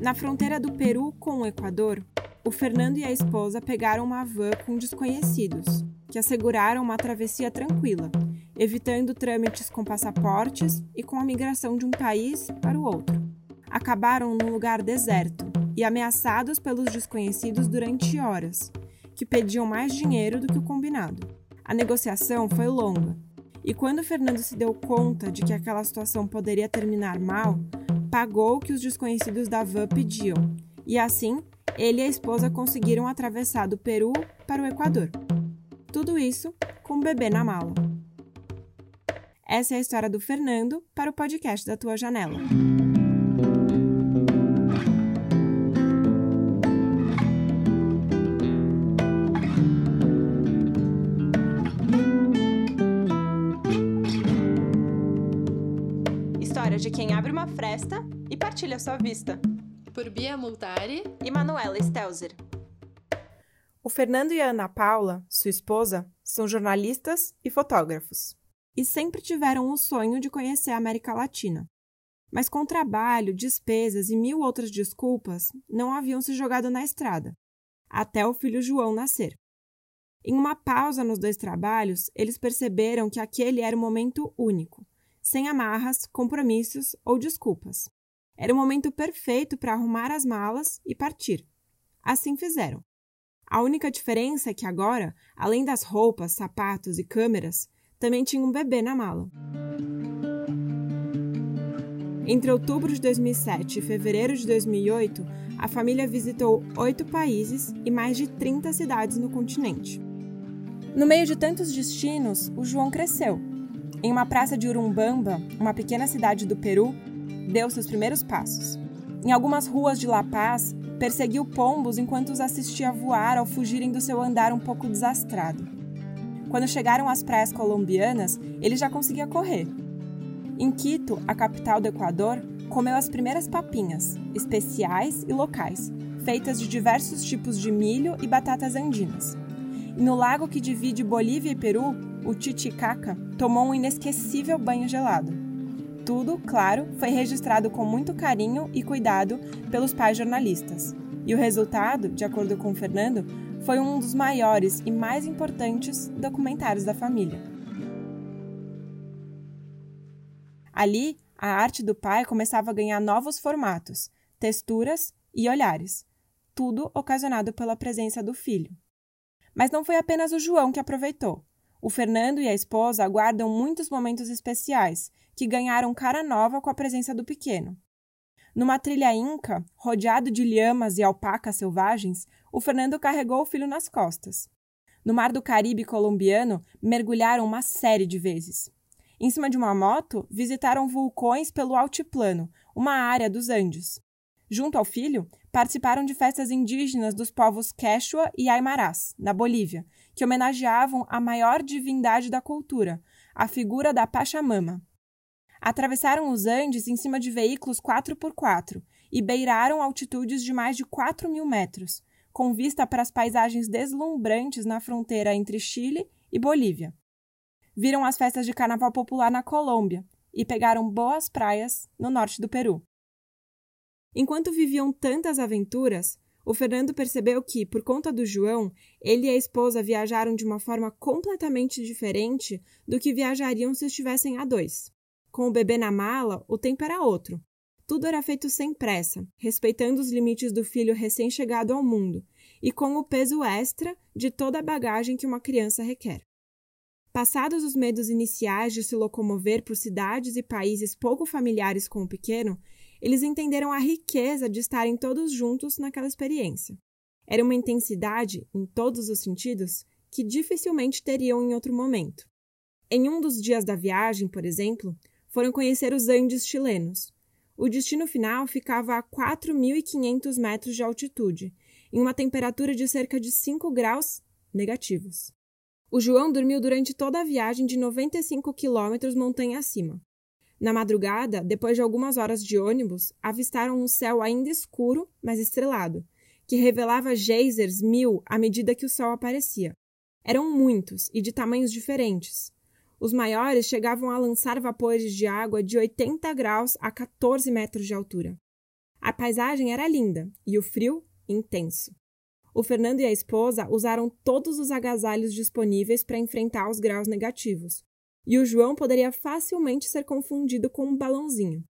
Na fronteira do Peru com o Equador, o Fernando e a esposa pegaram uma van com desconhecidos, que asseguraram uma travessia tranquila, evitando trâmites com passaportes e com a migração de um país para o outro. Acabaram num lugar deserto e ameaçados pelos desconhecidos durante horas, que pediam mais dinheiro do que o combinado. A negociação foi longa, e quando Fernando se deu conta de que aquela situação poderia terminar mal, pagou o que os desconhecidos da van pediam, e assim ele e a esposa conseguiram atravessar do Peru para o Equador. Tudo isso com o bebê na mala. Essa é a história do Fernando para o podcast da Tua Janela. De quem abre uma fresta e partilha sua vista. Por Bia Multari e Manuela Stelzer. O Fernando e a Ana Paula, sua esposa, são jornalistas e fotógrafos e sempre tiveram o sonho de conhecer a América Latina. Mas com trabalho, despesas e mil outras desculpas, não haviam se jogado na estrada, até o filho João nascer. Em uma pausa nos dois trabalhos, eles perceberam que aquele era um momento único, sem amarras, compromissos ou desculpas. Era o momento perfeito para arrumar as malas e partir. Assim fizeram. A única diferença é que agora, além das roupas, sapatos e câmeras, também tinha um bebê na mala. Entre outubro de 2007 e fevereiro de 2008, a família visitou oito países e mais de 30 cidades no continente. No meio de tantos destinos, o João cresceu. Em uma praça de Urumbamba, uma pequena cidade do Peru, deu seus primeiros passos. Em algumas ruas de La Paz, perseguiu pombos enquanto os assistia voar ao fugirem do seu andar um pouco desastrado. Quando chegaram às praias colombianas, ele já conseguia correr. Em Quito, a capital do Equador, comeu as primeiras papinhas, especiais e locais, feitas de diversos tipos de milho e batatas andinas. E no lago que divide Bolívia e Peru, o Titicaca tomou um inesquecível banho gelado. Tudo, claro, foi registrado com muito carinho e cuidado pelos pais jornalistas. E o resultado, de acordo com Fernando, foi um dos maiores e mais importantes documentários da família. Ali, a arte do pai começava a ganhar novos formatos, texturas e olhares, tudo ocasionado pela presença do filho. Mas não foi apenas o João que aproveitou. O Fernando e a esposa aguardam muitos momentos especiais, que ganharam cara nova com a presença do pequeno. Numa trilha inca, rodeado de lhamas e alpacas selvagens, o Fernando carregou o filho nas costas. No Mar do Caribe colombiano, mergulharam uma série de vezes. Em cima de uma moto, visitaram vulcões pelo altiplano, uma área dos Andes. Junto ao filho, participaram de festas indígenas dos povos Quechua e Aymarás, na Bolívia, que homenageavam a maior divindade da cultura, a figura da Pachamama. Atravessaram os Andes em cima de veículos 4x4 e beiraram altitudes de mais de 4 mil metros, com vista para as paisagens deslumbrantes na fronteira entre Chile e Bolívia. Viram as festas de carnaval popular na Colômbia e pegaram boas praias no norte do Peru. Enquanto viviam tantas aventuras, o Fernando percebeu que, por conta do João, ele e a esposa viajaram de uma forma completamente diferente do que viajariam se estivessem a dois. Com o bebê na mala, o tempo era outro. Tudo era feito sem pressa, respeitando os limites do filho recém-chegado ao mundo e com o peso extra de toda a bagagem que uma criança requer. Passados os medos iniciais de se locomover por cidades e países pouco familiares com o pequeno, eles entenderam a riqueza de estarem todos juntos naquela experiência. Era uma intensidade, em todos os sentidos, que dificilmente teriam em outro momento. Em um dos dias da viagem, por exemplo, foram conhecer os Andes chilenos. O destino final ficava a 4.500 metros de altitude, em uma temperatura de cerca de 5 graus negativos. O João dormiu durante toda a viagem de 95 quilômetros montanha acima. Na madrugada, depois de algumas horas de ônibus, avistaram um céu ainda escuro, mas estrelado, que revelava geysers mil à medida que o sol aparecia. Eram muitos e de tamanhos diferentes. Os maiores chegavam a lançar vapores de água de 80 graus a 14 metros de altura. A paisagem era linda e o frio intenso. O Fernando e a esposa usaram todos os agasalhos disponíveis para enfrentar os graus negativos, e o João poderia facilmente ser confundido com um balãozinho.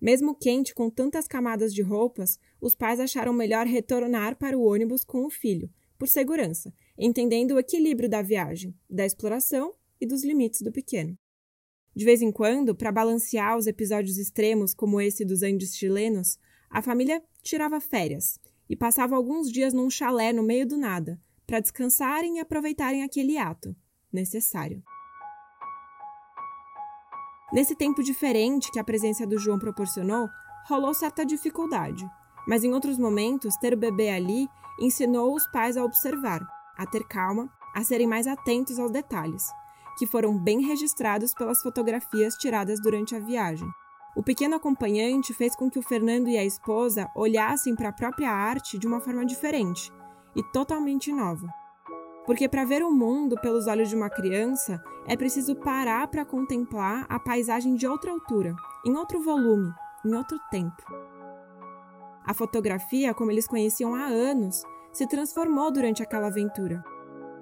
Mesmo quente com tantas camadas de roupas, os pais acharam melhor retornar para o ônibus com o filho, por segurança, entendendo o equilíbrio da viagem, da exploração e dos limites do pequeno. De vez em quando, para balancear os episódios extremos como esse dos Andes chilenos, a família tirava férias e passava alguns dias num chalé no meio do nada, para descansarem e aproveitarem aquele ato necessário. Nesse tempo diferente que a presença do João proporcionou, rolou certa dificuldade, mas em outros momentos, ter o bebê ali ensinou os pais a observar, a ter calma, a serem mais atentos aos detalhes, que foram bem registrados pelas fotografias tiradas durante a viagem. O pequeno acompanhante fez com que o Fernando e a esposa olhassem para a própria arte de uma forma diferente e totalmente nova. Porque para ver o mundo pelos olhos de uma criança, é preciso parar para contemplar a paisagem de outra altura, em outro volume, em outro tempo. A fotografia, como eles conheciam há anos, se transformou durante aquela aventura.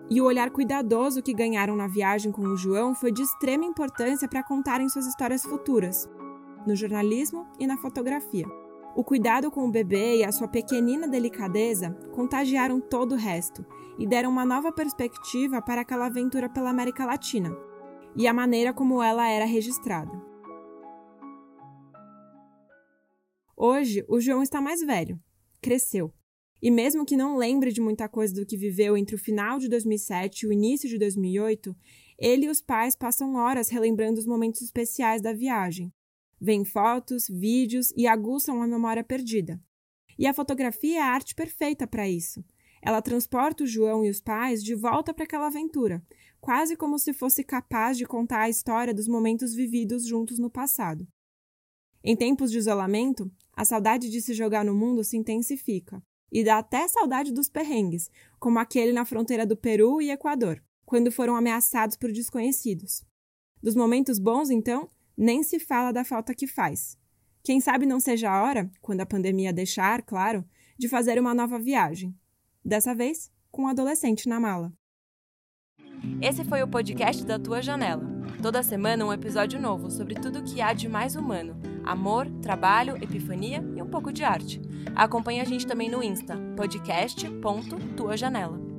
E o olhar cuidadoso que ganharam na viagem com o João foi de extrema importância para contarem suas histórias futuras, no jornalismo e na fotografia. O cuidado com o bebê e a sua pequenina delicadeza contagiaram todo o resto e deram uma nova perspectiva para aquela aventura pela América Latina e a maneira como ela era registrada. Hoje, o João está mais velho, cresceu. E mesmo que não lembre de muita coisa do que viveu entre o final de 2007 e o início de 2008, ele e os pais passam horas relembrando os momentos especiais da viagem, Vêm fotos, vídeos e aguçam a memória perdida. E a fotografia é a arte perfeita para isso. Ela transporta o João e os pais de volta para aquela aventura, quase como se fosse capaz de contar a história dos momentos vividos juntos no passado. Em tempos de isolamento, a saudade de se jogar no mundo se intensifica, e dá até saudade dos perrengues, como aquele na fronteira do Peru e Equador, quando foram ameaçados por desconhecidos. Dos momentos bons, então, nem se fala da falta que faz. Quem sabe não seja a hora, quando a pandemia deixar, claro, de fazer uma nova viagem. Dessa vez, com um adolescente na mala. Esse foi o podcast da Tua Janela. Toda semana um episódio novo sobre tudo o que há de mais humano: amor, trabalho, epifania e um pouco de arte. Acompanhe a gente também no Insta, podcast.tuajanela.